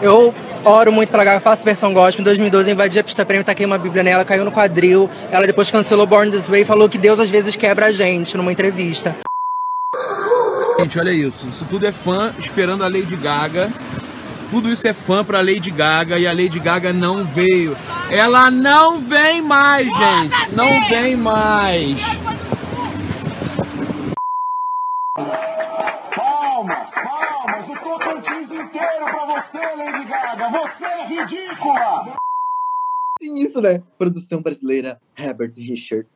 Eu oro muito pela Gaga, faço versão gospel. Em 2012 invadi a pista prêmio, taquei uma bíblia nela, caiu no quadril. Ela depois cancelou Born This Way e falou que Deus às vezes quebra a gente numa entrevista. Gente, olha isso. Isso tudo é fã esperando a Lady Gaga. Tudo isso é fã pra Lady Gaga e a Lady Gaga não veio. Ela não vem mais, gente. Não vem mais. Palmas, palmas, o Tocantins inteiro pra Gaga. Você é ridícula. Tem isso, né? Produção brasileira, Herbert Richards.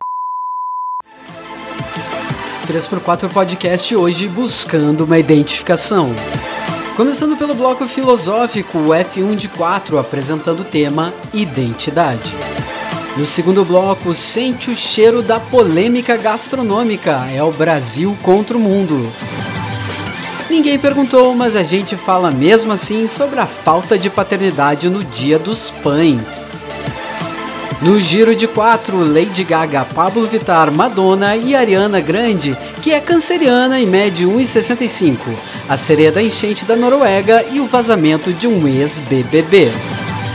3x4 Podcast hoje buscando uma identificação. Começando pelo bloco filosófico, o F1 de 4 apresentando o tema Identidade. No segundo bloco, sente o cheiro da polêmica gastronômica, é o Brasil contra o mundo. Ninguém perguntou, mas a gente fala mesmo assim sobre a falta de paternidade no Dia dos Pães. No giro de quatro, Lady Gaga, Pablo Vittar, Madonna e Ariana Grande, que é canceriana e mede 1,65, a sereia da enchente da Noruega e o vazamento de um ex-BBB.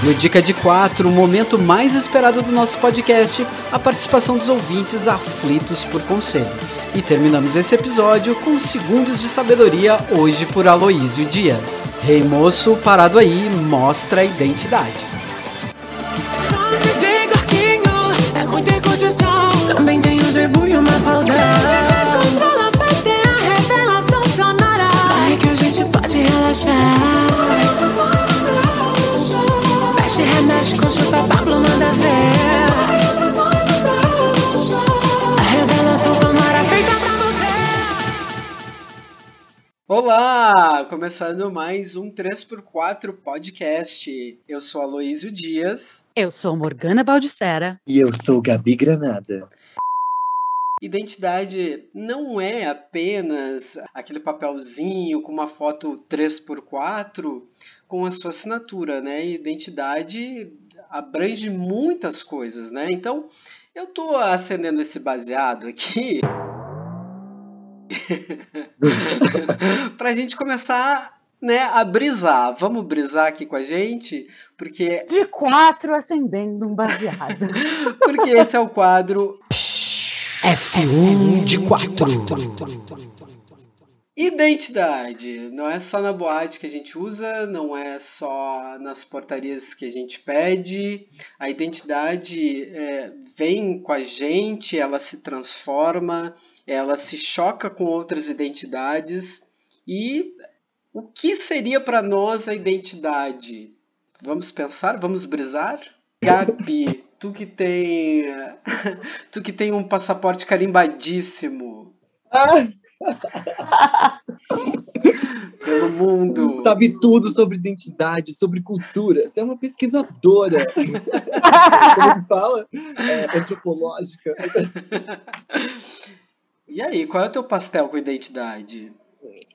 No Dica de 4, o momento mais esperado do nosso podcast, a participação dos ouvintes aflitos por conselhos. E terminamos esse episódio com segundos de sabedoria hoje por Aloísio Dias. Rei Moço, parado aí, mostra a identidade. Mexe, remexe com chupa, Pablo manda ver. A revelação sonora feita pra você. Olá! Começando mais um 3x4 podcast. Eu sou Aloísio Dias. Eu sou Morgana Baldissera. E eu sou Gabi Granada. Identidade não é apenas aquele papelzinho com uma foto 3x4 com a sua assinatura, né? Identidade abrange muitas coisas, né? Então, eu tô acendendo esse baseado aqui pra gente começar, né, a brisar. Vamos brisar aqui com a gente, porque De quatro acendendo um baseado. porque esse é o quadro F1 de 4. Identidade. Não é só na boate que a gente usa, não é só nas portarias que a gente pede. A identidade é, vem com a gente, ela se transforma, ela se choca com outras identidades. E o que seria para nós a identidade? Vamos pensar? Vamos brisar? Gabi, tu que tem. Tu que tem um passaporte carimbadíssimo pelo mundo. Sabe tudo sobre identidade, sobre cultura. Você é uma pesquisadora. Como que fala? É, antropológica. E aí, qual é o teu pastel com identidade?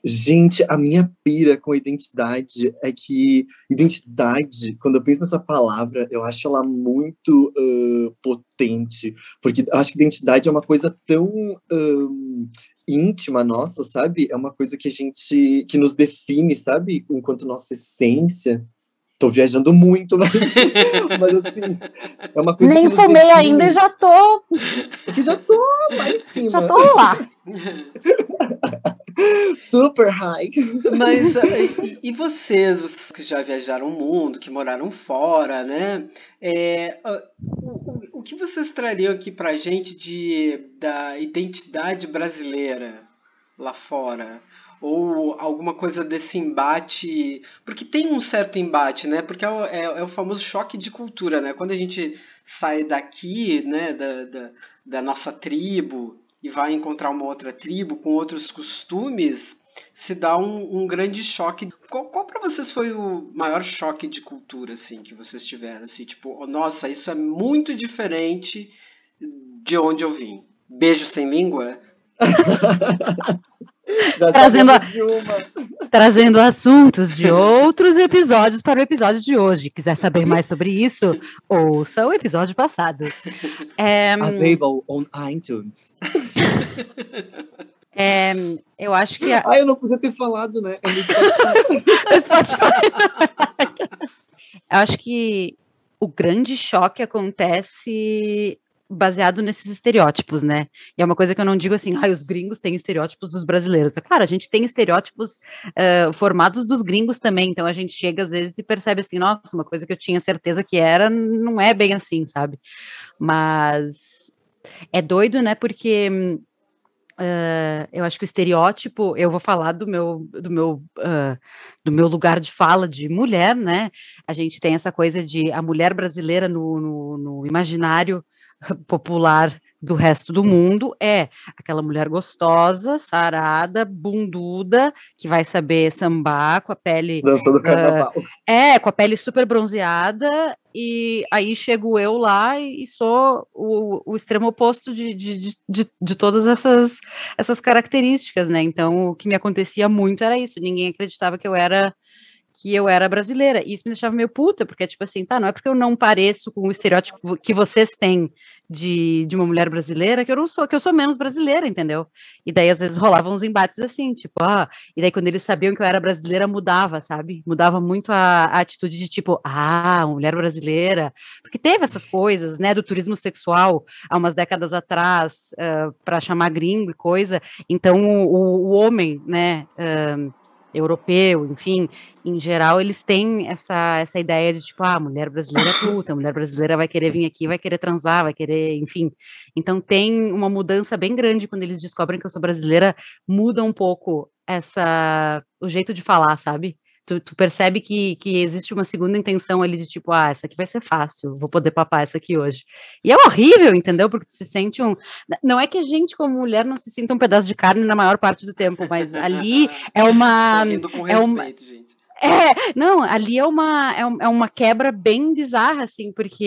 Gente, a minha pira com identidade é que identidade, quando eu penso nessa palavra, eu acho ela muito ah, potente, porque eu acho que identidade é uma coisa tão ahn, íntima nossa, sabe? É uma coisa que a gente, que nos define, sabe? Enquanto nossa essência. Tô viajando muito, mas, mas assim, é uma coisa Nem que fumei define, ainda e já tô, que já tô lá em cima. já tô lá. Super high. Mas eh, e, e vocês, vocês que já viajaram o mundo, que moraram fora, né? É, ah, o, que vocês trariam aqui pra gente de, da identidade brasileira lá fora? Ou alguma coisa desse embate? Porque tem um certo embate, né? Porque é o, é, é o famoso choque de cultura, né? Quando a gente sai daqui, né, da, da, da nossa tribo e vai encontrar uma outra tribo com outros costumes, se dá um, um grande choque. Qual, qual para vocês foi o maior choque de cultura, assim, que vocês tiveram? Assim, tipo, oh, nossa, isso é muito diferente de onde eu vim. Beijo sem língua? Trazendo. Trazendo assuntos de outros episódios para o episódio de hoje. Quiser saber mais sobre isso, ouça o episódio passado. É, Available on iTunes. é, eu acho que a, Ah, eu não podia ter falado, né? É Spotify. Eu acho que o grande choque acontece baseado nesses estereótipos, né? E é uma coisa que eu não digo assim, ah, os gringos têm estereótipos dos brasileiros. É claro, a gente tem estereótipos uh, formados dos gringos também, então a gente chega às vezes e percebe assim, nossa, uma coisa que eu tinha certeza que era, não é bem assim, sabe? Mas é doido, né? Porque Uh, eu acho que o estereótipo, eu vou falar do meu, do meu, uh, do meu lugar de fala de mulher, né? A gente tem essa coisa de a mulher brasileira no, no, no imaginário popular do resto do mundo é aquela mulher gostosa, sarada, bunduda, que vai saber sambar com a pele. Dançando uh, carnaval. É, com a pele super bronzeada, e aí chego eu lá e, sou o, o extremo oposto de, de, de, de, todas essas, essas características, né? Então, o que me acontecia muito era isso, ninguém acreditava que eu era que eu era brasileira. E isso me deixava meio puta, porque, tipo assim, tá, não é porque eu não pareço com o estereótipo que vocês têm de, de uma mulher brasileira que eu não sou, que eu sou menos brasileira, entendeu? E daí, às vezes, rolavam uns embates assim, tipo, ah, e daí quando eles sabiam que eu era brasileira, mudava, sabe? Mudava muito a, a atitude de tipo, ah, mulher brasileira. Porque teve essas coisas, né, do turismo sexual há umas décadas atrás, uh, para chamar gringo e coisa. Então, o, o homem, né, uh, europeu, enfim, em geral, eles têm essa, essa ideia de tipo, ah, mulher brasileira é puta, mulher brasileira vai querer vir aqui, vai querer transar, vai querer, enfim. Então tem uma mudança bem grande quando eles descobrem que eu sou brasileira, muda um pouco essa o jeito de falar, sabe? Tu, tu, percebe que, que existe uma segunda intenção ali de tipo, ah, essa aqui vai ser fácil, vou poder papar essa aqui hoje. E é horrível, entendeu? Porque tu se sente um. Não é que a gente, como mulher, não se sinta um pedaço de carne na maior parte do tempo, mas ali é uma. com é uma... respeito, gente. É, não, ali é uma, é, é, uma quebra bem bizarra, assim, porque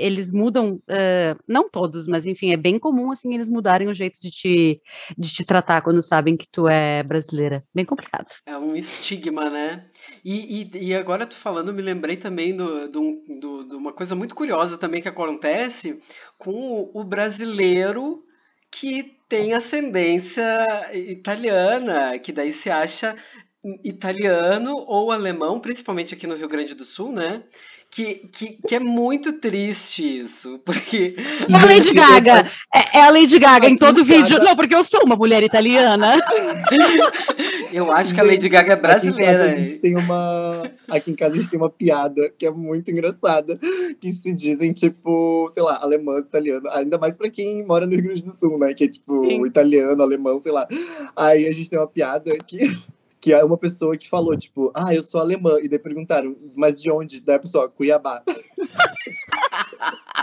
eles mudam, uh, não todos, mas enfim, é bem comum, assim, eles mudarem o jeito de te, de te tratar quando sabem que tu é brasileira. Bem complicado. É um estigma, né? E, e, e agora tu falando, me lembrei também do, do, do, de uma coisa muito curiosa também que acontece com o brasileiro que tem ascendência italiana, que daí se acha italiano ou alemão, principalmente aqui no Rio Grande do Sul, né? Que, que, que é muito triste isso, porque... É a Lady Gaga, é, é a Lady Gaga em todo vídeo. Não, porque eu sou uma mulher italiana. eu acho que a Lady Gaga é brasileira. Aqui em, casa a gente tem uma, aqui em casa a gente tem uma piada que é muito engraçada, que se dizem, tipo, sei lá, alemã, italiano, ainda mais pra quem mora no Rio Grande do Sul, né? Que é tipo Sim. italiano, alemão, sei lá. Aí a gente tem uma piada que que é uma pessoa que falou, tipo, ah, eu sou alemã. E daí perguntaram, mas de onde? Daí a pessoa, Cuiabá.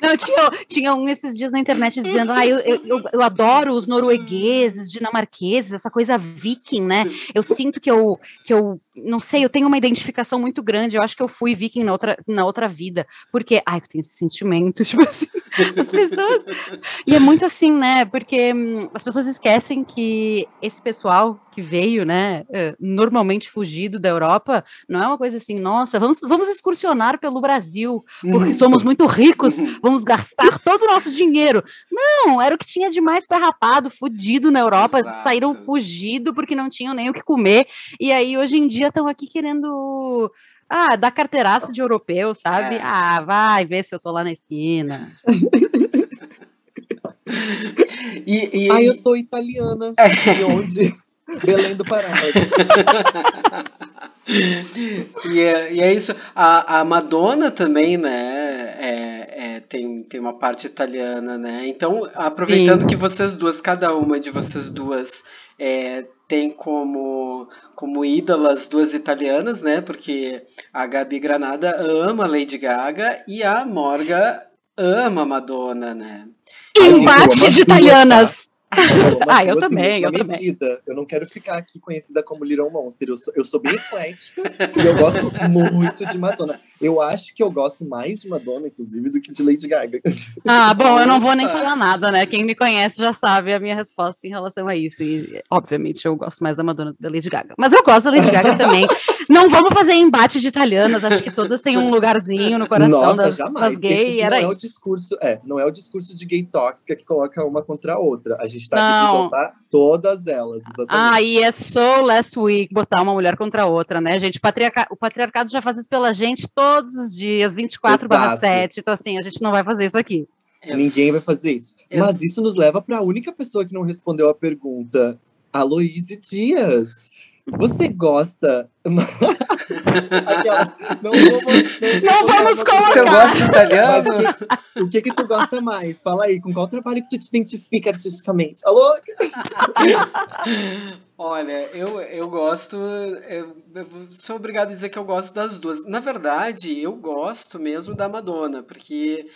Não, tinha, tinha um esses dias na internet dizendo: ah, eu, eu, eu, adoro os noruegueses, dinamarqueses, essa coisa viking, né? Eu sinto que eu, que eu, não sei, eu tenho uma identificação muito grande. Eu acho que eu fui viking na outra, na outra vida. Porque, ai, eu tenho esse sentimento, tipo assim, as pessoas. E é muito assim, né? Porque hum, as pessoas esquecem que esse pessoal que veio, né, eh, normalmente fugido da Europa, não é uma coisa assim, nossa, vamos, vamos excursionar pelo Brasil, porque uhum. somos muito ricos, uhum. vamos gastar todo o nosso dinheiro. Não, era o que tinha de mais derrapado, fudido na Europa, Exato. saíram fugido porque não tinham nem o que comer, e aí hoje em dia estão aqui querendo ah, dar carteiraço de europeu, sabe? É. Ah, vai ver se eu tô lá na esquina. e, e... Ah, eu sou italiana. É. De onde? Belém do Pará. e, é, e é isso. A, a Madonna também, né? É, é, tem, tem uma parte italiana, né? Então, aproveitando Sim. que vocês duas, cada uma de vocês duas, é, tem como, como ídolas duas italianas, né? Porque a Gabi Granada ama Lady Gaga e a Morga ama Madonna, né? Embate de italianas! Ah, eu também, eu também. Vida, eu não quero ficar aqui conhecida como Little Monster. Eu sou, eu sou bem eclético e eu gosto muito de Madonna. Eu acho que eu gosto mais de Madonna, inclusive, do que de Lady Gaga. Ah, bom, eu não vou nem falar nada, né? Quem me conhece já sabe a minha resposta em relação a isso. E, obviamente, eu gosto mais da Madonna do que da Lady Gaga. Mas eu gosto da Lady Gaga também. Não vamos fazer embate de italianas, acho que todas têm um lugarzinho no coração Nossa, das, jamais. das gays, era não é o isso. discurso, é, não é o discurso de gay tóxica que coloca uma contra a outra. A gente tá aqui Não. pra exaltar todas elas, exatamente. Ah, e é so last week botar uma mulher contra a outra, né, gente? O patriarcado já faz isso pela gente todos os dias, 24 Exato. 7. Então, assim, a gente não vai fazer isso aqui. Ninguém vai fazer isso. Mas isso nos leva para a única pessoa que não respondeu a pergunta. Aloíse Dias. Você gosta. Aquelas- Não, vamos, Não vamos colocar. Se eu gosto de italiano, Mas o que, o que que tu gosta mais? Fala aí, com qual trabalho que tu te identifica artisticamente? Alô? olha, eu, eu gosto. Eu, eu sou obrigado a dizer que eu gosto das duas. Na verdade, eu gosto mesmo da Madonna, porque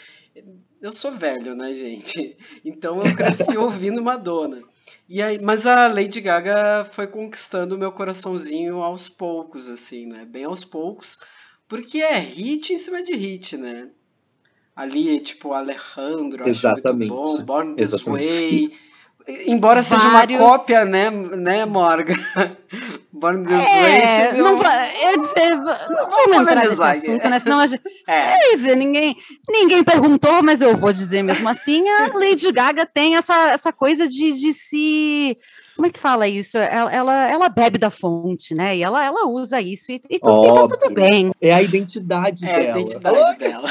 eu sou velho, né, gente? Então eu cresci ouvindo Madonna. E aí, mas a Lady Gaga foi conquistando o meu coraçãozinho aos poucos, assim, né? Bem aos poucos. Porque é hit em cima de hit, né? Ali, tipo, Alejandro, acho Exatamente. muito bom, Born This Exatamente. Way. Embora seja Vários- uma cópia, né, né Morgan? Born This Way É, seja não um- vai, eu dizer, não vamos entrar nesse assunto, né? Senão a gente, É, eu ia dizer, ninguém, ninguém perguntou, mas eu vou dizer mesmo assim, a Lady Gaga tem essa, essa coisa de, de se, como é que fala isso? Ela, ela, ela bebe da fonte, né? E ela, ela usa isso e, e, tu- e tá tudo bem. É a identidade é a dela. identidade Alô? dela.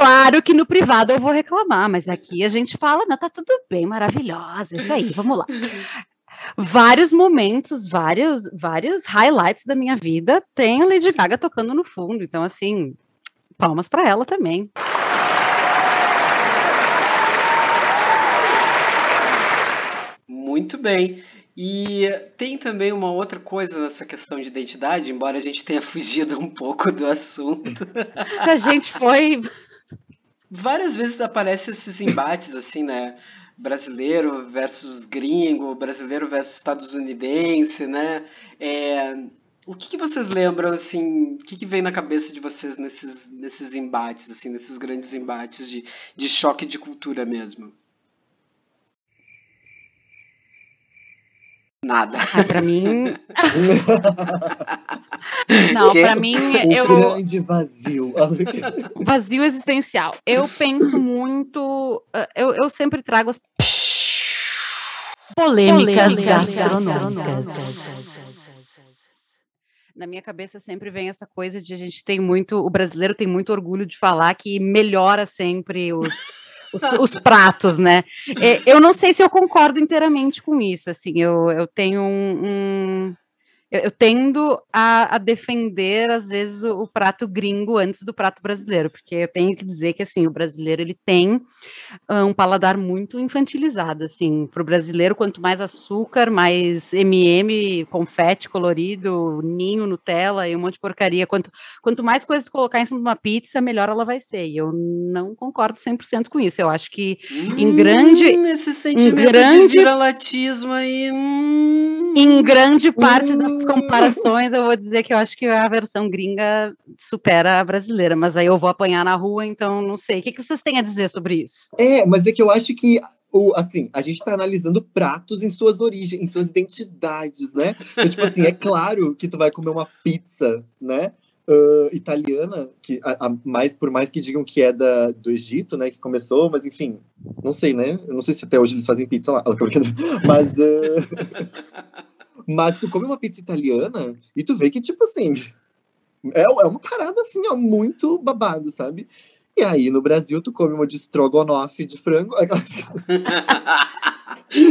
Claro que no privado eu vou reclamar, mas aqui a gente fala, não, tá tudo bem, maravilhosa, isso aí, vamos lá. Vários momentos, vários, vários highlights da minha vida tem a Lady Gaga tocando no fundo, então assim, palmas pra ela também. Muito bem. E tem também uma outra coisa nessa questão de identidade, embora a gente tenha fugido um pouco do assunto. A gente foi Várias vezes aparecem esses embates, assim, né? Brasileiro versus gringo, brasileiro versus estadunidense, né? É, o que, que vocês lembram, assim, o que, que vem na cabeça de vocês nesses, nesses embates, assim, nesses grandes embates de, de choque de cultura mesmo? Nada. Ah, pra mim. Não, pra mim, O eu. grande vazio. Vazio existencial. Eu penso muito. eh, Eu, eu sempre trago as polêmicas, gastronômicas. Na minha cabeça sempre vem essa coisa de a gente tem muito. O brasileiro tem muito orgulho de falar que melhora sempre os. os- Os pratos, né? É, Eu não sei se eu concordo inteiramente com isso. Assim, eu, eu tenho um, um- eu, eu tendo a, a defender às vezes o, o prato gringo antes do prato brasileiro, porque eu tenho que dizer que assim o brasileiro ele tem um paladar muito infantilizado, assim, para o brasileiro quanto mais açúcar, mais M&M, confete colorido, ninho, Nutella e um monte de porcaria, quanto quanto mais coisas colocar em cima de uma pizza, melhor ela vai ser. E eu não concordo 100% com isso. Eu acho que Em grande- Hum, esse sentimento grande- de viralatismo aí. hum. em grande parte Hum. Comparações, eu vou dizer que eu acho que a versão gringa supera a brasileira, mas aí eu vou apanhar na rua, então não sei. O que, que vocês têm a dizer sobre isso? É, mas é que eu acho que o, assim, a gente tá analisando pratos em suas origens, em suas identidades, né? Então, tipo assim, é claro que tu vai comer uma pizza, né? ah, italiana, que a, a- mais por mais que digam que é da, do Egito, né, que começou, mas enfim, não sei, né? Eu não sei se até hoje eles fazem pizza lá, mas ah, mas tu come uma pizza italiana e tu vê que tipo assim é, é uma parada assim, ó, muito babado, sabe? E aí no Brasil tu come uma de estrogonofe de frango,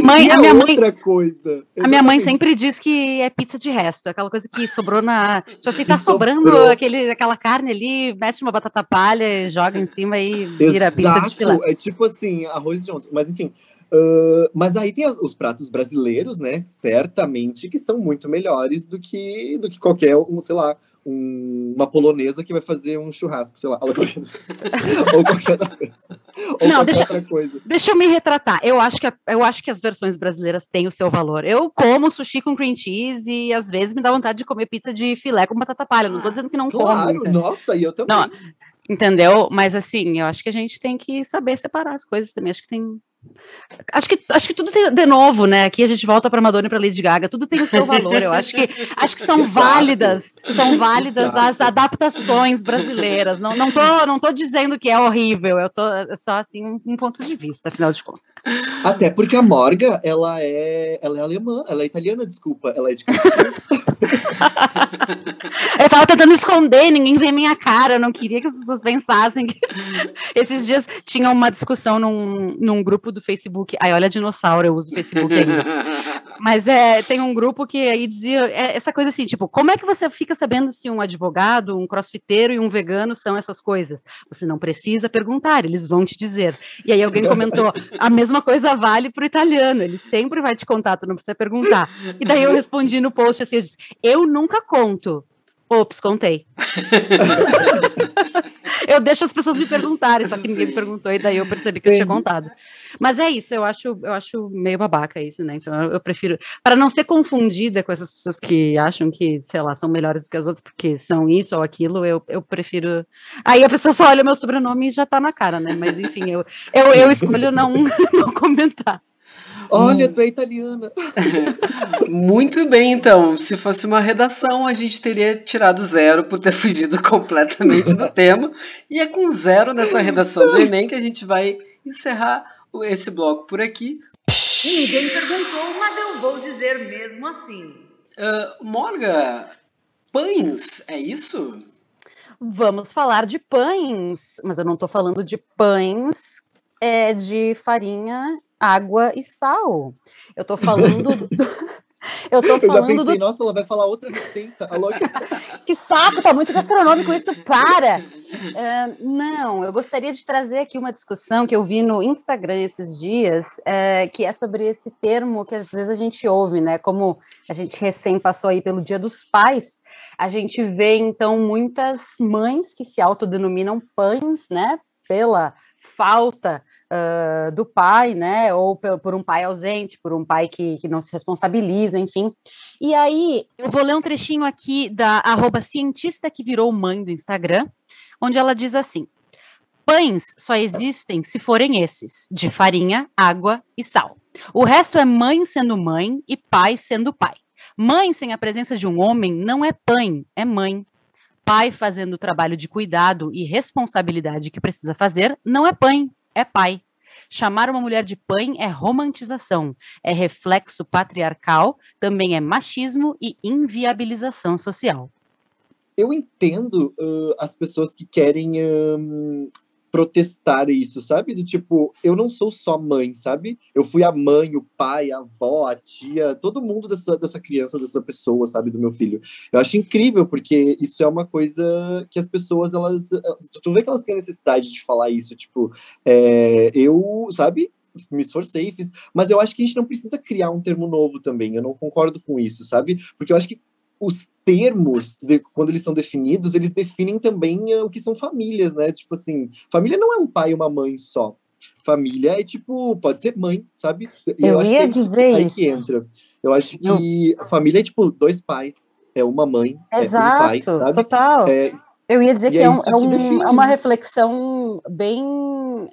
Mãe, e a é minha mãe, outra coisa. a minha mãe Exatamente. sempre diz que é pizza de resto, aquela coisa que sobrou na. Tipo assim, tá Que sobrou. sobrando aquele, aquela carne ali, mete uma batata palha, joga em cima e vira pizza de filé. Exato, é tipo assim, arroz de ontem. Mas enfim. Ah, mas aí tem os pratos brasileiros, né? Certamente que são muito melhores do que, do que qualquer, um, sei lá, um- uma polonesa que vai fazer um churrasco, sei lá. Ou qualquer outra coisa. Ou Não, deixa- outra coisa. Deixa eu me retratar. Eu acho, que eu acho que as versões brasileiras têm o seu valor. Eu como sushi com cream cheese e às vezes me dá vontade de comer pizza de filé com batata palha. Não tô dizendo que não como. Claro, entendeu? nossa, e eu também. Não, Entendeu? Mas assim, eu acho que a gente tem que saber separar as coisas também. Acho que tem, Acho que, acho que tudo tem de novo, né? Aqui a gente volta para Madonna e para Lady Gaga, tudo tem o seu valor. Eu acho que acho que são válidas, são válidas as adaptações brasileiras. Não, não tô, não tô dizendo que é horrível, eu tô é só assim um, um ponto de vista, afinal de contas. Até porque a Morga, ela é, ela é alemã, ela é italiana, desculpa, ela é de Eu tava tentando esconder, ninguém vê minha cara, eu não queria que as pessoas pensassem que... Esses dias tinha uma discussão num, num grupo do Facebook, ai, olha dinossauro, eu uso o Facebook ainda. Mas é, tem um grupo que aí dizia é, essa coisa assim, tipo, como é que você fica sabendo se um advogado, um crossfiteiro e um vegano são essas coisas? Você não precisa perguntar, eles vão te dizer. E aí alguém comentou, a mesma coisa vale pro italiano, ele sempre vai te contar, tu não precisa perguntar. E daí eu respondi no post assim, eu, disse, eu nunca conto. Ops, contei. eu deixo as pessoas me perguntarem, só que ninguém me perguntou, e daí eu percebi que eu tinha contado. Mas é isso, eu acho, eu acho meio babaca isso, né? Então eu, eu prefiro, para não ser confundida com essas pessoas que acham que, sei lá, são melhores do que as outras porque são isso ou aquilo, eu, eu prefiro. Aí a pessoa só olha o meu sobrenome e já tá na cara, né? Mas enfim, eu, eu, eu escolho não, não comentar. Olha, tu é italiana. Muito bem, então. Se fosse uma redação, a gente teria tirado zero por ter fugido completamente do tema. E é com zero nessa redação do Enem que a gente vai encerrar esse bloco por aqui. Ninguém perguntou, mas eu vou dizer mesmo assim. Uh, Morga, pães, é isso? Vamos falar de pães, mas eu não tô falando de pães é de farinha água e sal. Eu tô falando. Do... Eu tô falando. Eu já pensei, do... nossa, ela vai falar outra receita. Alô? que saco, tá muito gastronômico isso, para! Uh, não, eu gostaria de trazer aqui uma discussão que eu vi no Instagram esses dias, uh, que é sobre esse termo que às vezes a gente ouve, né? Como a gente recém passou aí pelo Dia dos Pais, a gente vê então muitas mães que se autodenominam pães, né? Pela falta uh, do pai, né? Ou por, por, um pai ausente, por um pai que, que não se responsabiliza, enfim. E aí, eu vou ler um trechinho aqui da cientista que virou mãe do Instagram, onde ela diz assim: pães só existem se forem esses, de farinha, água e sal. O resto é mãe sendo mãe e pai sendo pai. Mãe sem a presença de um homem não é pai, é mãe. Pai fazendo o trabalho de cuidado e responsabilidade que precisa fazer não é pai, é pai. Chamar uma mulher de pai é romantização, é reflexo patriarcal, também é machismo e inviabilização social. Eu entendo uh, as pessoas que querem uh, protestar isso, sabe? Do tipo, eu não sou só mãe, sabe? Eu fui a mãe, o pai, a avó, a tia, todo mundo dessa, dessa criança, dessa pessoa, sabe? Do meu filho. Eu acho incrível, porque isso é uma coisa que as pessoas, elas. Eh, tu vê que elas têm a necessidade de falar isso, tipo, é, eu, sabe? me esforcei, fiz, mas eu acho que a gente não precisa criar um termo novo também. Eu não concordo com isso, sabe? Porque eu acho que os termos, de, quando eles são definidos, eles definem também uh, o que são famílias, né? Tipo assim, família não é um pai e uma mãe só. Família é tipo, pode ser mãe, sabe? E eu, eu ia acho que é dizer aí isso. que entra. Eu acho que a família é tipo dois pais, é uma mãe, Exato, é um pai, sabe? Total. É, eu ia dizer que é, um, é, um, é, uma reflexão bem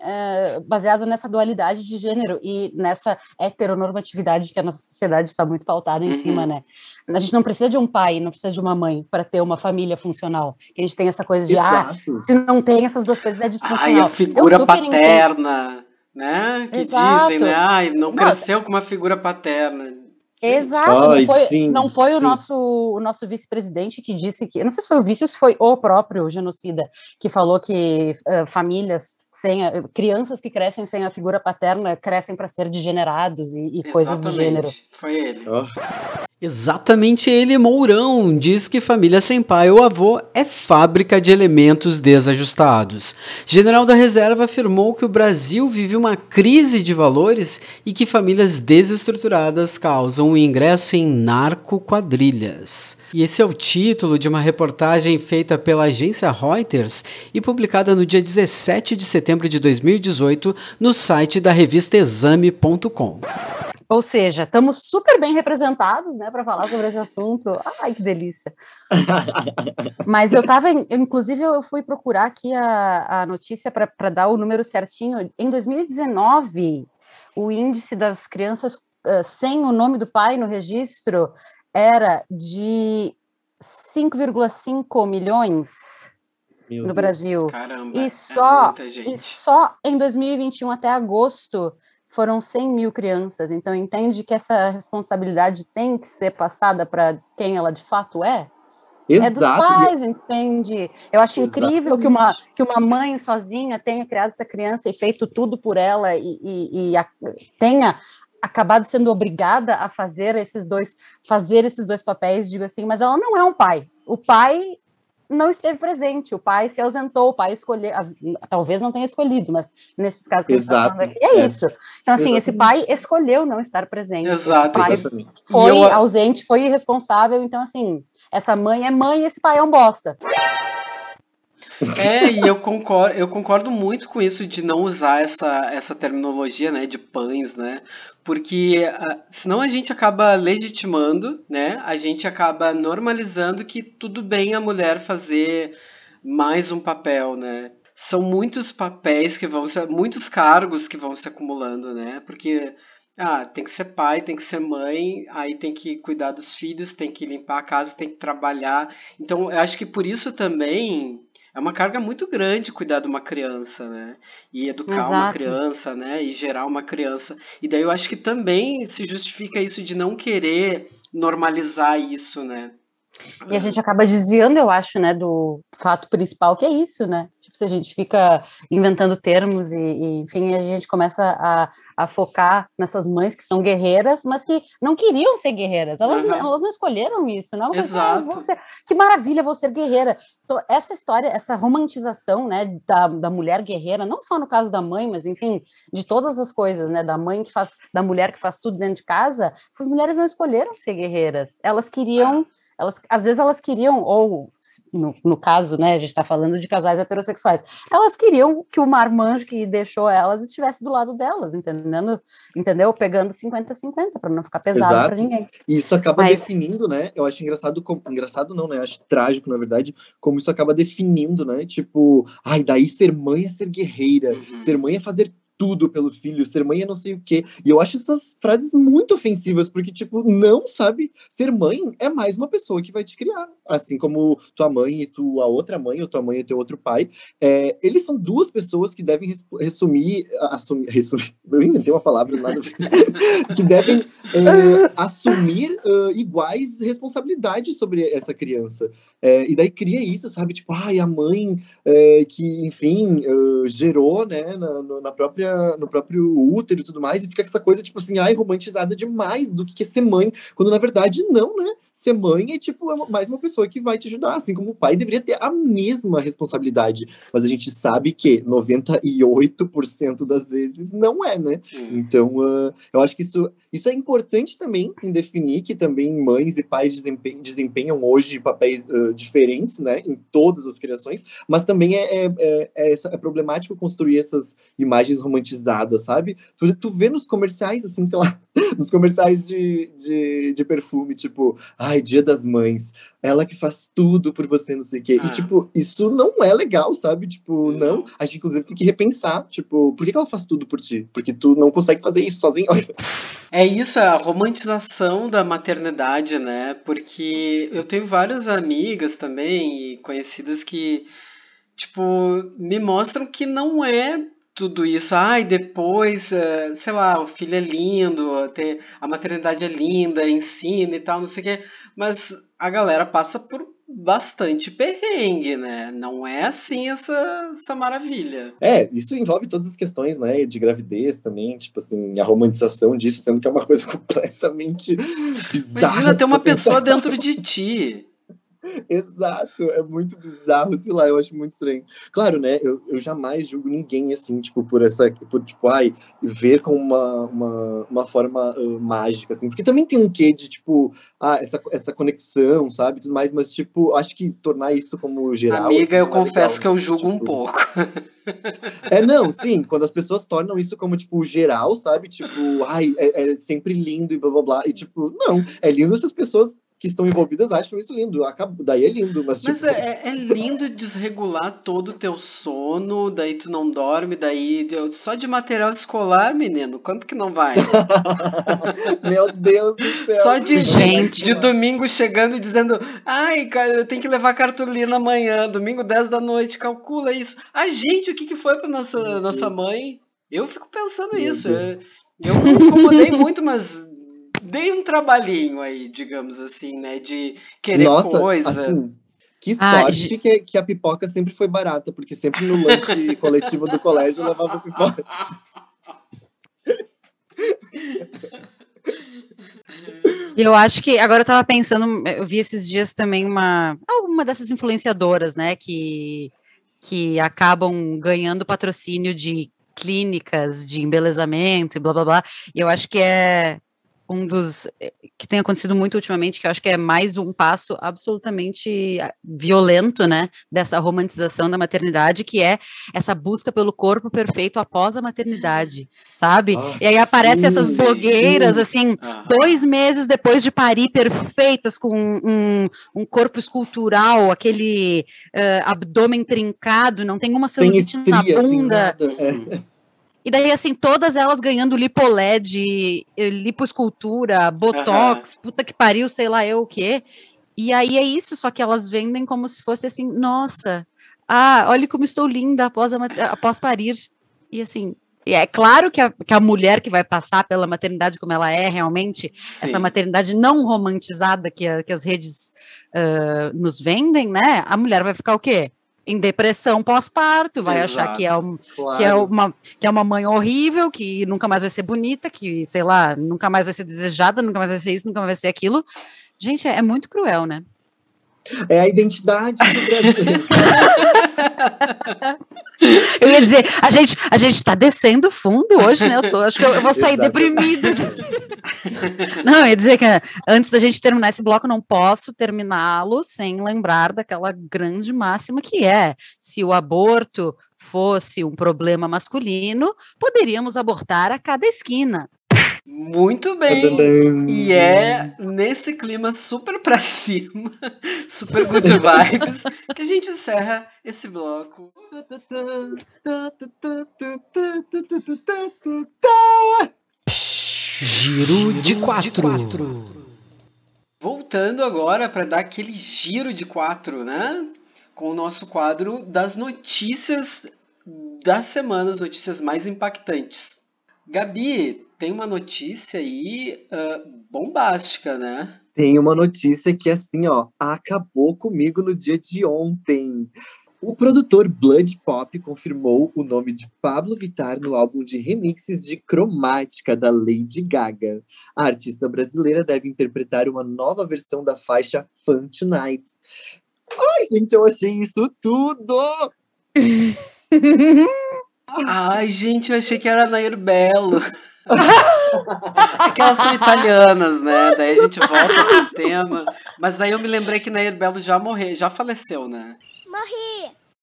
é, baseada nessa dualidade de gênero e nessa heteronormatividade que a nossa sociedade está muito pautada em uhum. cima, né? A gente não precisa de um pai, não precisa de uma mãe para ter uma família funcional. Que a gente tem essa coisa de, ah, Exato. ah, se não tem essas duas coisas é disfuncional. Ai, a figura paterna, né? Que Exato. dizem, né? Ai, não, não cresceu com uma figura paterna. Exato, Ai, não foi, sim, não foi o nosso, o nosso vice-presidente que disse que, eu não sei se foi o vice ou se foi o próprio genocida, que falou que uh, famílias sem a, crianças que crescem sem a figura paterna crescem para ser degenerados e, e coisas do gênero. Foi ele. Oh. Exatamente ele, Mourão, diz que família sem pai ou avô é fábrica de elementos desajustados. General da Reserva afirmou que o Brasil vive uma crise de valores e que famílias desestruturadas causam o ingresso em narco-quadrilhas. E esse é o título de uma reportagem feita pela agência Reuters e publicada no dia 17 de setembro de 2018 no site da revista Exame.com. Ou seja, estamos super bem representados, né, para falar sobre esse assunto. Ai, que delícia. Mas eu estava, inclusive, eu fui procurar aqui a, a notícia para dar o número certinho. Em 2019, o índice das crianças uh, sem o nome do pai no registro era de 5,5 milhões Meu no Deus. Brasil. Caramba, E é só, muita e só em 2021 até agosto foram 100 mil crianças. Então entende que essa responsabilidade tem que ser passada para quem ela de fato é? É dos Exato. pais, entende? Eu acho incrível que uma, que uma mãe sozinha tenha criado essa criança e feito tudo por ela e, e- e a- tenha acabado sendo obrigada a fazer esses dois fazer esses dois papéis, digo assim, mas ela não é um pai. O pai não esteve presente, o pai se ausentou, o pai escolheu, as- talvez não tenha escolhido, mas nesses casos que Exato, aqui, é, é. isso. Então, assim, esse pai Exatamente. escolheu não estar presente. Exato. Exatamente. foi eu- ausente, foi irresponsável, então assim, essa mãe é mãe e esse pai é um bosta. É, e eu concordo, eu concordo muito com isso de não usar essa, essa terminologia, né, de pães, né? Porque ah, senão a gente acaba legitimando, né? A gente acaba normalizando que tudo bem a mulher fazer mais um papel, né? São muitos papéis que vão ser, muitos cargos que vão se acumulando, né? Porque ah, tem que ser pai, tem que ser mãe, aí tem que cuidar dos filhos, tem que limpar a casa, tem que trabalhar. Então, eu acho que por isso também é uma carga muito grande cuidar de uma criança, né? E educar uma Exato. criança, né? E gerar uma criança. E daí eu acho que também se justifica isso de não querer normalizar isso, né? E a gente acaba desviando, eu acho, né, do fato principal, que é isso, né? Tipo, se a gente fica inventando termos e, e, enfim, a gente começa a, a focar nessas mães que são guerreiras, mas que não queriam ser guerreiras. Elas, Aham. elas não escolheram isso, não? Exato. pensaram, "Ah, vou ser- que maravilha, vou ser guerreira. Então, essa história, essa romantização, né, da, da mulher guerreira, não só no caso da mãe, mas, enfim, de todas as coisas, né, da mãe que faz, da mulher que faz tudo dentro de casa, essas mulheres não escolheram ser guerreiras. Elas queriam elas, às vezes elas queriam, ou no, no caso, né, a gente está falando de casais heterossexuais, elas queriam que o marmanjo que deixou elas estivesse do lado delas, entendendo? Entendeu? Pegando 50-50 para não ficar pesado para ninguém. E isso acaba Mas- definindo, né? Eu acho engraçado, como, engraçado não, né? Acho trágico, na verdade, como isso acaba definindo, né? Tipo, ai, daí ser mãe é ser guerreira, Uhum. ser mãe é fazer tudo pelo filho, ser mãe é não sei o quê. E eu acho essas frases muito ofensivas, porque, tipo, não, sabe? Ser mãe é mais uma pessoa que vai te criar. Assim como tua mãe e tua outra mãe, ou tua mãe e teu outro pai. É, eles são duas pessoas que devem res- resumir, assumir, resumir, eu inventei uma palavra nada que devem é, assumir ah, iguais responsabilidades sobre essa criança. É, e daí cria isso, sabe? Tipo, ai, a mãe é, que, enfim, ah, gerou, né, na, na própria, no próprio útero e tudo mais, e fica essa coisa, tipo assim, ai, romantizada demais do que é ser mãe, quando na verdade não, né? Ser mãe é, tipo, é mais uma pessoa que vai te ajudar, assim como o pai deveria ter a mesma responsabilidade. Mas a gente sabe que 98% das vezes não é, né? Então, ah, eu acho que isso, isso é importante também em definir que também mães e pais desempenham, desempenham hoje papéis ah, diferentes, né, em todas as criações, mas também é, é, é, é é problemático construir essas imagens romantizadas, sabe? Tu, tu vê nos comerciais, assim, sei lá, nos comerciais de, de, de perfume, tipo, ai, dia das mães, ela que faz tudo por você, não sei o quê. Ah. E, tipo, isso não é legal, sabe? Tipo, não. Não. A gente, inclusive, tem que repensar, tipo, por que que ela faz tudo por ti? Porque tu não consegue fazer isso sozinho. É isso, é a romantização da maternidade, né? Porque eu tenho várias amigas também e conhecidas que, tipo, me mostram que não é tudo isso. Ai, depois, eh, sei lá, o filho é lindo, a maternidade é linda, ensina e tal, não sei o quê. Mas a galera passa por bastante perrengue, né? Não é assim essa, essa maravilha. É, isso envolve todas as questões, né, de gravidez também, tipo assim, a romantização disso, sendo que é uma coisa completamente bizarra. Imagina ter uma pensar. pessoa dentro de ti. Exato, é muito bizarro, sei lá, eu acho muito estranho. Claro, né, eu, eu jamais julgo ninguém, assim, tipo, por essa, por, tipo, ai, ver com uma, uma, uma forma ah, mágica, assim, porque também tem um quê de, tipo, ah, essa, essa conexão, sabe, tudo mais, mas, tipo, acho que tornar isso como geral... Amiga, assim, eu é confesso legal, que eu julgo um Tipo, pouco. É, não, sim, quando as pessoas tornam isso como, tipo, geral, sabe? Tipo, ai, é, é sempre lindo e blá blá blá. E, tipo, não, é lindo se as pessoas que estão envolvidas acham isso lindo. Acaba, daí é lindo, mas, Mas tipo, é, é lindo desregular todo o teu sono, daí tu não dorme, daí só de material escolar, menino, quanto que não vai? meu Deus do céu. Só de, Gente. de domingo chegando e dizendo, ai, cara, eu tenho que levar cartolina amanhã, domingo 10 da noite, calcula isso. Ai, gente, o que, que foi pra nossa, Meu nossa Deus. mãe? Eu fico pensando Meu isso. Deus. Eu, me incomodei muito, mas dei um trabalhinho aí, digamos assim, né? De querer Nossa, coisa. assim, que Ah, sorte ge- que, que a pipoca sempre foi barata, porque sempre no lanche coletivo do colégio eu levava pipoca. E eu acho que agora eu tava pensando, eu vi esses dias também uma alguma dessas influenciadoras, né, que que acabam ganhando patrocínio de clínicas de embelezamento e blá blá blá. E eu acho que é um dos eh, que tem acontecido muito ultimamente, que eu acho que é mais um passo absolutamente ah, violento, né, dessa romantização da maternidade, que é essa busca pelo corpo perfeito após a maternidade, sabe? Ah, e aí aparecem essas blogueiras sim. assim, Aham. dois meses depois de parir, perfeitas, com um, um corpo escultural, aquele eh, abdômen trincado, não tem uma celulite na sem bunda. nada. E daí, assim, todas elas ganhando lipoled, eh, lipoescultura, botox, puta que pariu, sei lá eu o quê. E aí é isso, só que elas vendem como se fosse assim, nossa, ah, olha como estou linda após, a após parir. E assim, e é claro que a, que a mulher que vai passar pela maternidade como ela é realmente, essa Sim. maternidade não romantizada que, a- que as redes ah, nos vendem, né? A mulher vai ficar o quê? Em depressão pós-parto, vai achar que é, um, que, é Claro. uma, que é uma mãe horrível, que nunca mais vai ser bonita, que, sei lá, nunca mais vai ser desejada, nunca mais vai ser isso, nunca mais vai ser aquilo. Gente, é, é muito cruel, né? É a identidade do brasileiro. Eu ia dizer, a gente, a gente tá descendo fundo hoje, né? Eu tô, acho que eu, eu vou sair Exato. deprimida. Não, eu ia dizer que antes da gente terminar esse bloco, não posso terminá-lo sem lembrar daquela grande máxima que é: se o aborto fosse um problema masculino, poderíamos abortar a cada esquina. Muito bem. E é nesse clima super pra cima, super good vibes, que a gente encerra esse bloco. Giro de quatro. Voltando agora para dar aquele giro de quatro, né? Com o nosso quadro das notícias da semana, as notícias mais impactantes. Gabi, tem uma notícia aí ah, bombástica, né? Tem uma notícia que, assim, ó, acabou comigo no dia de ontem. O produtor Blood Pop confirmou o nome de Pablo Vittar no álbum de remixes de Cromática da Lady Gaga. A artista brasileira deve interpretar uma nova versão da faixa Fun Tonight. Ai, gente, eu achei isso tudo! Ai, gente, eu achei que era Nair Belo. É que elas são italianas, né? Daí a gente volta pro tema. Mas daí eu me lembrei que Nair Belo já morreu, já faleceu, né?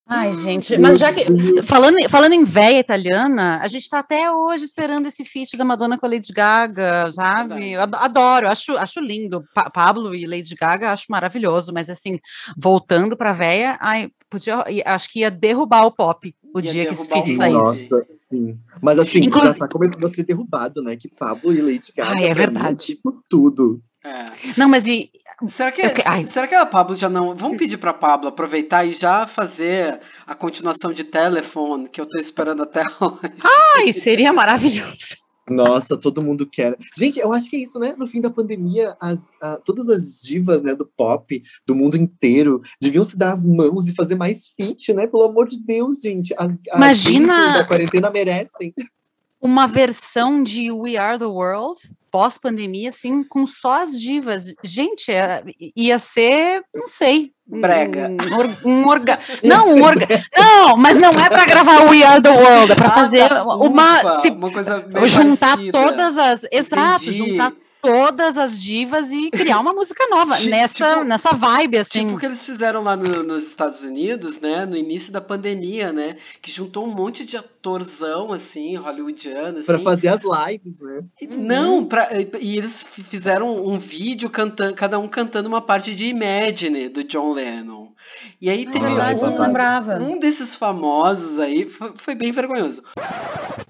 Ai, gente, mas já que. Falando, em- falando em véia italiana, a gente tá até hoje esperando esse feat da Madonna com a Lady Gaga, sabe? Eu ado- adoro, acho, acho lindo. Pa- Pablo e Lady Gaga acho maravilhoso, mas assim, voltando pra véia, ai, podia, ia- acho que ia derrubar o pop o Ia dia que esse feat Sim, sair. nossa, sim. Mas assim, Inclu- já tá começando a ser derrubado, né? Que Pablo e Lady Gaga. Ai, é mim, verdade. tipo, tudo. É. Não, mas e. Será que, será que a Pablo já não. Vamos pedir pra Pablo aproveitar e já fazer a continuação de Telephone, que eu tô esperando até hoje. Ai, seria maravilhoso. Nossa, todo mundo quer. Gente, eu acho que é isso, né? No fim da pandemia, as, a- todas as divas né, do pop, do mundo inteiro, deviam se dar as mãos e fazer mais feat, né? Pelo amor de Deus, gente. As, as Imagina- divas da quarentena merecem. Uma versão de We Are the World, pós-pandemia, assim, com só as divas. Gente, é- ia ser, não sei. Brega. Um, or- um orga... Não, um orga... Não, mas não é pra gravar We Are the World, é pra Ah, fazer tá, uma. ufa, se- uma coisa juntar parecida. todas as. Exato, Entendi. juntar todas as divas e criar uma música nova Ti- nessa, tipo- nessa vibe, assim. Tipo o que eles fizeram lá no- nos Estados Unidos, né? No início da pandemia, né? Que juntou um monte de atorzão, assim, hollywoodiano, assim. Pra fazer as lives, né? E- Não, pra, e eles fizeram um vídeo cantando, cada um cantando uma parte de Imagine do John Lennon. E aí teve Ah, não um, lembrava. um desses famosos aí, foi, foi bem vergonhoso.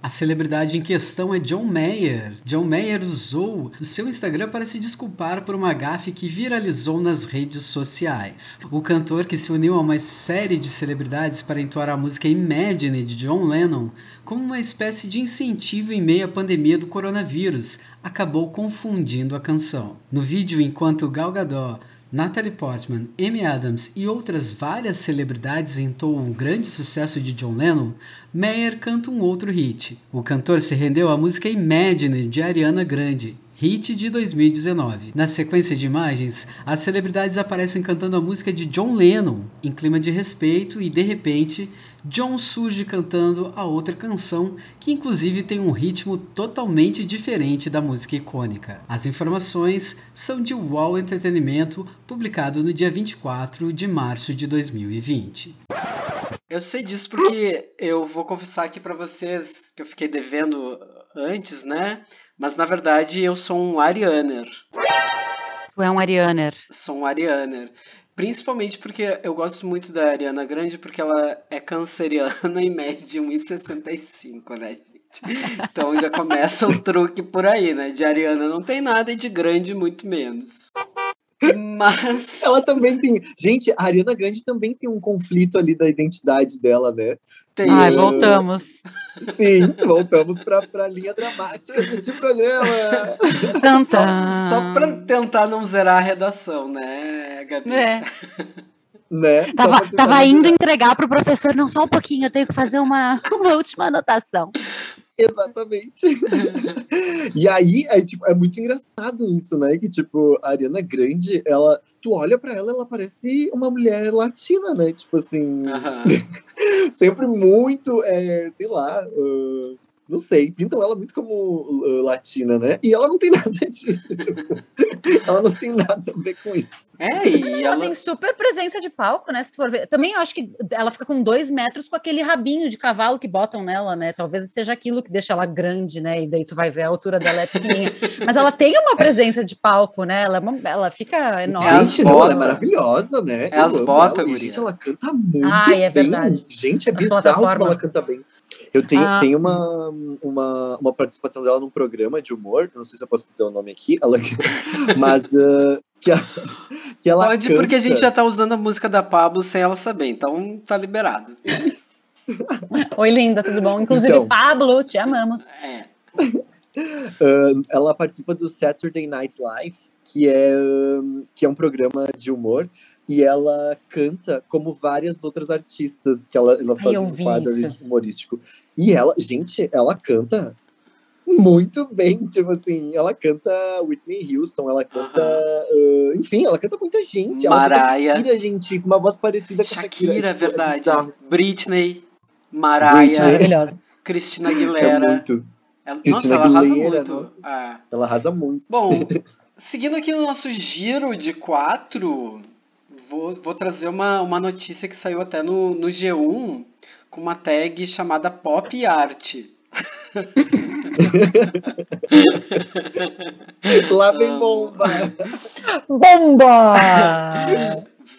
A celebridade em questão é John Mayer. John Mayer usou o seu Instagram para se desculpar por uma gafe que viralizou nas redes sociais. O cantor que se uniu a uma série de celebridades para entoar a música Imagine de John Lennon como uma espécie de incentivo em meio à pandemia do coronavírus, acabou confundindo a canção. No vídeo, enquanto Gal Gadot Natalie Portman, Amy Adams e outras várias celebridades entoam o grande sucesso de John Lennon, Mayer canta um outro hit. O cantor se rendeu à música Imagine de Ariana Grande, hit de 2019. Na sequência de imagens, as celebridades aparecem cantando a música de John Lennon, em clima de respeito, e de repente, John surge cantando a outra canção, que inclusive tem um ritmo totalmente diferente da música icônica. As informações são de Wall Entretenimento, publicado no dia 24 de março de 2020. Eu sei disso porque eu vou confessar aqui pra vocês que eu fiquei devendo antes, né? Mas na verdade eu sou um Arianer. Tu é um Arianer. Sou um Arianer. Principalmente porque eu gosto muito da Ariana Grande, porque ela é canceriana e mede 1,65, né, gente? Então já começa o truque por aí, né? De Ariana não tem nada e de grande muito menos. Mas. Ela também tem. Gente, a Ariana Grande também tem um conflito ali da identidade dela, né? Tem. Ai, Uh, voltamos. Sim, voltamos pra, pra linha dramática desse programa. Tan, Só, tan. só pra tentar não zerar a redação, né, Gabi? É. Né? Só Tava, tava indo entregar pro professor, não só um pouquinho, eu tenho que fazer uma, uma última anotação. Exatamente. e aí, é, tipo, é muito engraçado isso, né? Que, tipo, a Ariana Grande, ela. Tu olha pra ela, ela parece uma mulher latina, né? Tipo assim. Aham. sempre muito, é, sei lá, ah, não sei, pintam ela muito como ah, latina, né? E ela não tem nada disso, tipo, ela não tem nada a ver com isso. É, e Ela ela. tem super presença de palco, né? Se for ver. Também eu acho que ela fica com dois metros com aquele rabinho de cavalo que botam nela, né? Talvez seja aquilo que deixa ela grande, né? E daí tu vai ver a altura dela é pequenininha. Mas ela tem uma presença de palco, né? Ela, é uma- ela fica enorme. É as gente, não, ela é maravilhosa, né? É as Eu amo botas, ela. Gente, ela canta muito Ai, é bem. verdade. Gente, é bizarro como ela canta bem. Eu tenho, Ah. tenho uma, uma, uma participação dela num programa de humor, não sei se eu posso dizer o nome aqui, ela, mas ah, que, a- que ela Pode, canta. porque a gente já tá usando a música da Pablo sem ela saber, então tá liberado. Oi, linda, tudo bom? Inclusive, Então. Pablo, te amamos. É. Ah, ela participa do Saturday Night Live, que é, um, que é um programa de humor, e ela canta como várias outras artistas que ela, fazem eu um quadro isso. humorístico. E ela, gente, ela canta muito bem, tipo assim, ela canta Whitney Houston, ela canta, ah, enfim, ela canta muita gente. Ela Mariah. Shakira, gente, com uma voz parecida com a Shakira. Shakira, tipo, é verdade. Britney. Maravilhosa. Cristina É Aguilera. muito. Ela- nossa, ela arrasa Aguilera, muito. Ah. Ela arrasa muito. Bom, seguindo aqui no nosso giro de quatro, vou, vou trazer uma, uma notícia que saiu até no, no G1 com uma tag chamada Pop Art. Lá vem bomba! Bomba!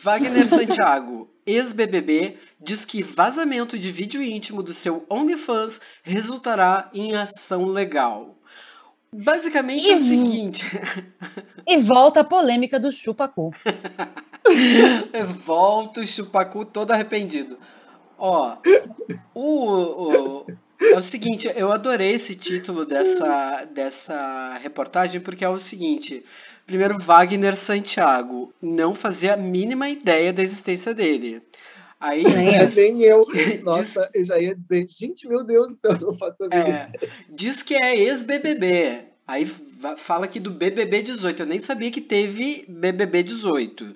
Wagner Santiago, ex-BBB, diz que vazamento de vídeo íntimo do seu OnlyFans resultará em ação legal. Basicamente é o seguinte. e volta a polêmica do chupacu. Volta o chupacu todo arrependido. Ó, o, o- é o seguinte, eu adorei esse título dessa, dessa reportagem porque é o seguinte. Primeiro, Wagner Santiago não fazia a mínima ideia da existência dele. Aí Nem eu. diz, Nem eu. diz- Nossa, eu já ia dizer, gente, meu Deus do céu, eu não faço a é, diz que é ex-BBB. Aí fala aqui do BBB 18. Eu nem sabia que teve BBB 18.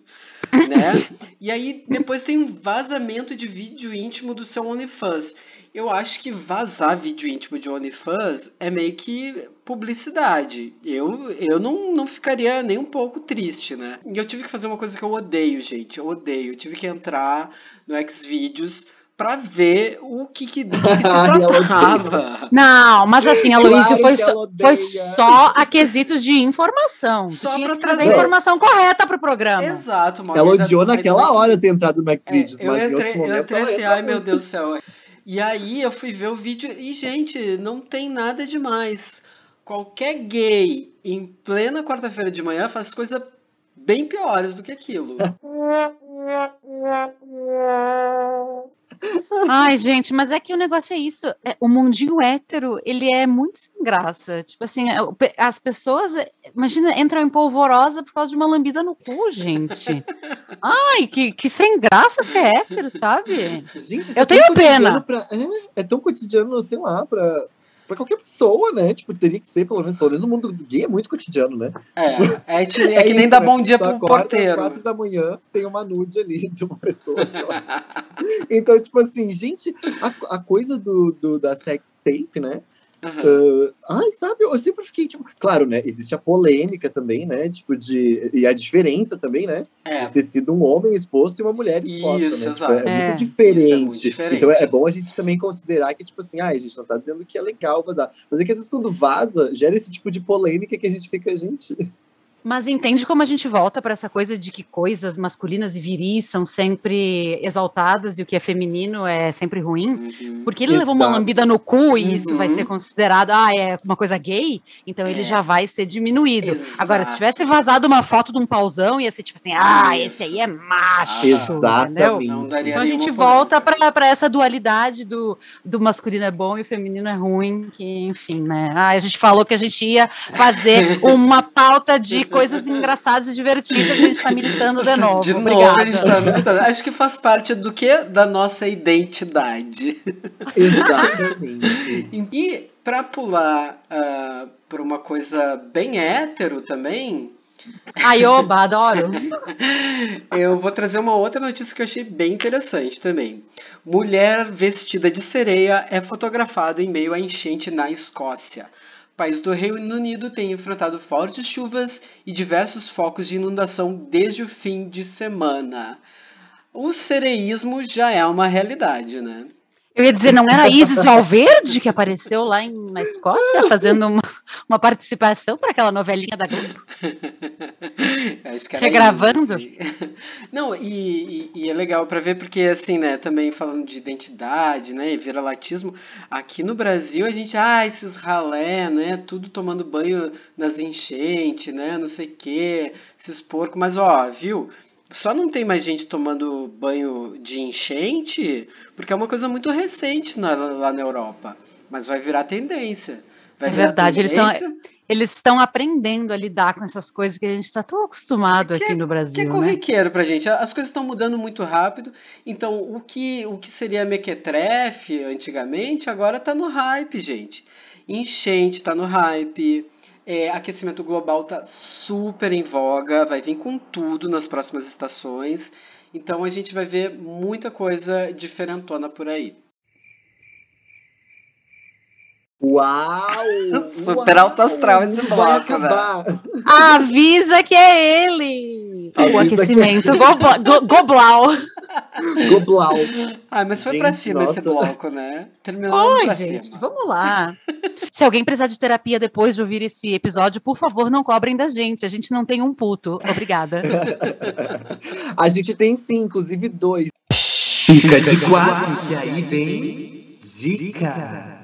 Né? E aí depois tem um vazamento de vídeo íntimo do seu OnlyFans. Eu acho que vazar vídeo íntimo de OnlyFans é meio que publicidade. Eu, eu não, não ficaria nem um pouco triste, né? E eu tive que fazer uma coisa que eu odeio, gente. Eu odeio. Eu tive que entrar no Xvideos pra ver o que, que, do que se tratava. Não, mas assim, Aloysio, Claro foi, só, foi só a quesitos de informação. Só que trazer a informação correta pro programa. Exato, mano. Ela Ainda- odiou ainda naquela que- hora ter entrado no É, Xvideos, eu mas entrei, eu entrei assim, ai meu. Deus do céu. E aí eu fui ver o vídeo e, gente, não tem nada demais. Qualquer gay em plena quarta-feira de manhã faz coisas bem piores do que aquilo. Ai, gente, mas é que o negócio é isso. é, o mundinho hétero, ele é muito sem graça. Tipo assim, é, as pessoas, é, imagina, entram em polvorosa por causa de uma lambida no cu, gente. Ai, que, que sem graça ser hétero, sabe? Gente, isso Eu é tenho pena. pra- é, é tão cotidiano, sei lá, pra, pra qualquer pessoa, né? Tipo, teria que ser, pelo menos, pelo menos o mundo gay é muito cotidiano, né? É, é, que- é que nem isso, dar né? bom dia pro porteiro. Às quatro da manhã tem uma nude ali de uma pessoa, lá. Então, tipo assim, gente, a, a coisa do, do- da sex tape, né? Aham. Ah, ai, sabe, eu sempre fiquei, tipo, claro, né? Existe a polêmica também, né? Tipo, de. E a diferença também, né? É, De ter sido um homem exposto e uma mulher exposta, Isso, né? exato. Tipo, é, É, muito diferente. isso é muito diferente. Então é bom a gente também considerar que, tipo assim, ai, a gente não tá dizendo que é legal vazar. Mas é que às vezes quando vaza, gera esse tipo de polêmica que a gente fica, gente. Mas entende como a gente volta para essa coisa de que coisas masculinas e viris são sempre exaltadas e o que é feminino é sempre ruim? Uhum. Porque ele levou uma Exato. lambida no cu e isso vai Uhum. ser considerado, ah, é uma coisa gay, então ele É. já vai ser diminuído. Exato. Agora, se tivesse vazado uma foto de um pauzão, ia ser tipo assim, ah, Isso. esse aí é macho. Exatamente. Entendeu? Então a gente volta para essa dualidade do, do masculino é bom e o feminino é ruim, que enfim, né? Ah, a gente falou que a gente ia fazer uma pauta de coisas engraçadas e divertidas a gente tá militando de novo. De novo, Obrigada. a gente tá militando. Acho que faz parte do que? Da nossa identidade. Exatamente. E pra pular ah, pra uma coisa bem hétero também, Ai, oba, adoro. eu vou trazer uma outra notícia que eu achei bem interessante também. Mulher vestida de sereia é fotografada em meio à enchente na Escócia. País do Reino Unido tem enfrentado fortes chuvas e diversos focos de inundação desde o fim de semana. O sereísmo já é uma realidade, né? Eu ia dizer, não era Isis Valverde que apareceu lá em, na Escócia fazendo uma, uma participação para aquela novelinha da Globo? Acho que era Regravando? isso, assim. Não, e, e- e é legal pra ver porque, assim, né, também falando de identidade, né, e viralatismo, aqui no Brasil a gente, ah, esses ralé, né, tudo tomando banho nas enchentes, né, não sei o quê, esses porcos, mas ó, viu, só não tem mais gente tomando banho de enchente porque é uma coisa muito recente na- lá na Europa, mas vai virar tendência. Vai É verdade, eles são-. Eles estão aprendendo a lidar com essas coisas que a gente está tão acostumado aqui no que é Brasil, né? corriqueiro pra gente. As coisas estão mudando muito rápido. Então, o que, o que seria mequetrefe antigamente, agora tá no hype, gente. Enchente tá no hype. É, aquecimento global tá super em voga. Vai vir com tudo nas próximas estações. Então, a gente vai ver muita coisa diferentona por aí. Uau! Super uau, alto astral esse bloco, acabar. Avisa que é ele! Avisa o que- aquecimento gobla- go- goblau. Goblau. Ah, mas foi pra Gente, cima esse nossa. bloco, né? Terminando Oi, pra gente, cima. vamos lá. Se alguém precisar de terapia depois de ouvir esse episódio, por favor, não cobrem da gente. A gente não tem um puto. Obrigada. A gente tem sim, inclusive dois. Fica de quatro, que aí vem dica.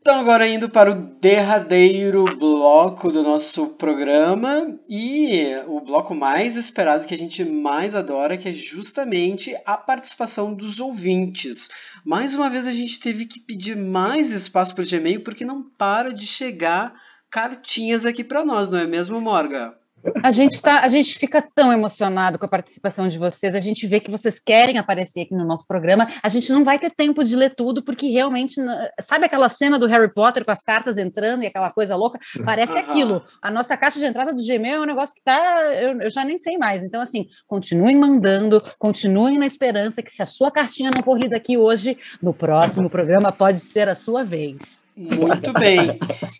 Então, agora indo para o derradeiro bloco do nosso programa e o bloco mais esperado que a gente mais adora, que é justamente a participação dos ouvintes. Mais uma vez a gente teve que pedir mais espaço para o Gmail porque não para de chegar cartinhas aqui para nós, não é mesmo, Morga? A gente, tá, a gente fica tão emocionado com a participação de vocês, a gente vê que vocês querem aparecer aqui no nosso programa. A gente não vai ter tempo de ler tudo, porque realmente. Sabe aquela cena do Harry Potter com as cartas entrando e aquela coisa louca? Parece aquilo. A nossa caixa de entrada do Gmail é um negócio que tá. Eu, eu já nem sei mais. Então, assim, continuem mandando, continuem na esperança que se a sua cartinha não for lida aqui hoje, no próximo programa pode ser a sua vez. Muito bem.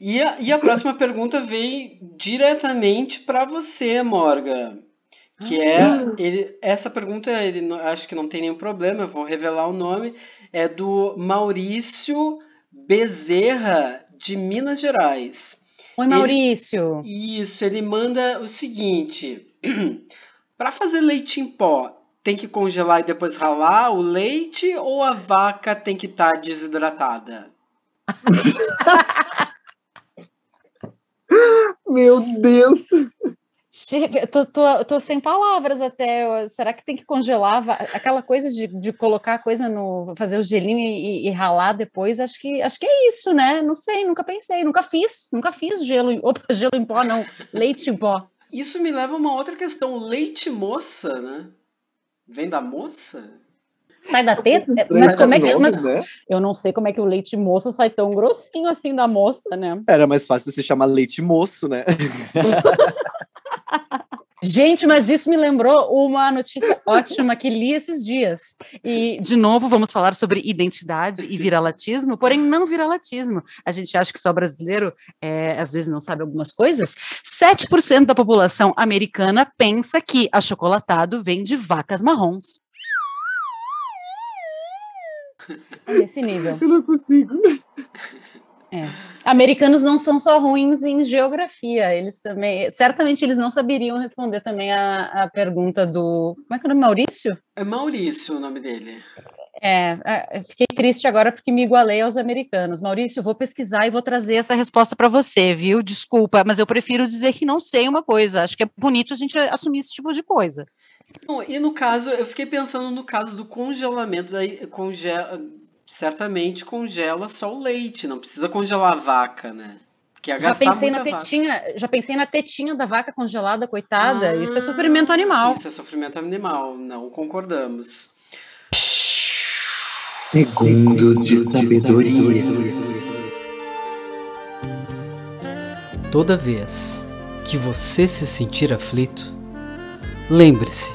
E a, e a próxima pergunta veio diretamente para você, Morga. Que é, ele, essa pergunta, ele acho que não tem nenhum problema, eu vou revelar o nome, é do Maurício Bezerra, de Minas Gerais. Oi, Ele- Maurício. Isso, ele manda o seguinte: para fazer leite em pó, tem que congelar e depois ralar o leite ou a vaca tem que estar desidratada? Meu Deus! Chega, eu tô, tô, tô sem palavras até. Será que tem que congelar aquela coisa de, de colocar a coisa no. fazer o gelinho e, e- ralar depois? Acho que, acho que é isso, né? Não sei, nunca pensei, nunca fiz, nunca fiz gelo. Opa, gelo em pó, não, leite em pó. Isso me leva a uma outra questão: leite moça, né? Vem da moça? Sai da teta? É, Mas como é que. Mas né? eu não sei como é que o leite moça sai tão grossinho assim da moça, né? Era mais fácil se chamar leite moço, né? Gente, mas isso me lembrou uma notícia ótima que li esses dias. E, de novo, vamos falar sobre identidade e viralatismo, porém não viralatismo. A gente acha que só brasileiro, é, às vezes, não sabe algumas coisas. 7% da população americana pensa que achocolatado vem de vacas marrons. É Nesse nível. Eu não consigo. Americanos não são só ruins em geografia, eles também. Certamente eles não saberiam responder também a, a pergunta do. Como é que é o nome? Maurício? É Maurício o nome dele. É, é, fiquei triste agora porque me igualei aos americanos. Maurício, vou pesquisar e vou trazer essa resposta para você, viu? Desculpa, mas eu prefiro dizer que não sei uma coisa. Acho que é bonito a gente assumir esse tipo de coisa. Não, e no caso, eu fiquei pensando no caso do congelamento, daí congela, certamente congela só o leite, não precisa congelar a vaca, né? Porque ia Já pensei na muita vaca. tetinha, já pensei na tetinha da vaca congelada, coitada. Isso é Ah, sofrimento animal. Isso é sofrimento animal, não concordamos. Segundos de sabedoria. Toda vez que você se sentir aflito, lembre-se: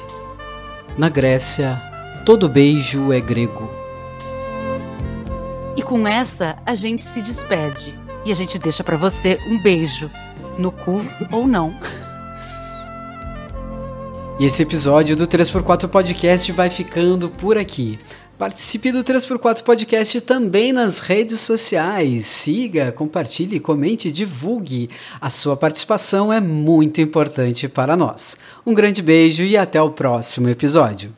na Grécia, todo beijo é grego. E com essa, a gente se despede. E a gente deixa para você um beijo. No cu ou não. E esse episódio do 3x4 Podcast vai ficando por aqui. Participe do 3x4 Podcast também nas redes sociais. Siga, compartilhe, comente, divulgue. A sua participação é muito importante para nós. Um grande beijo e até o próximo episódio.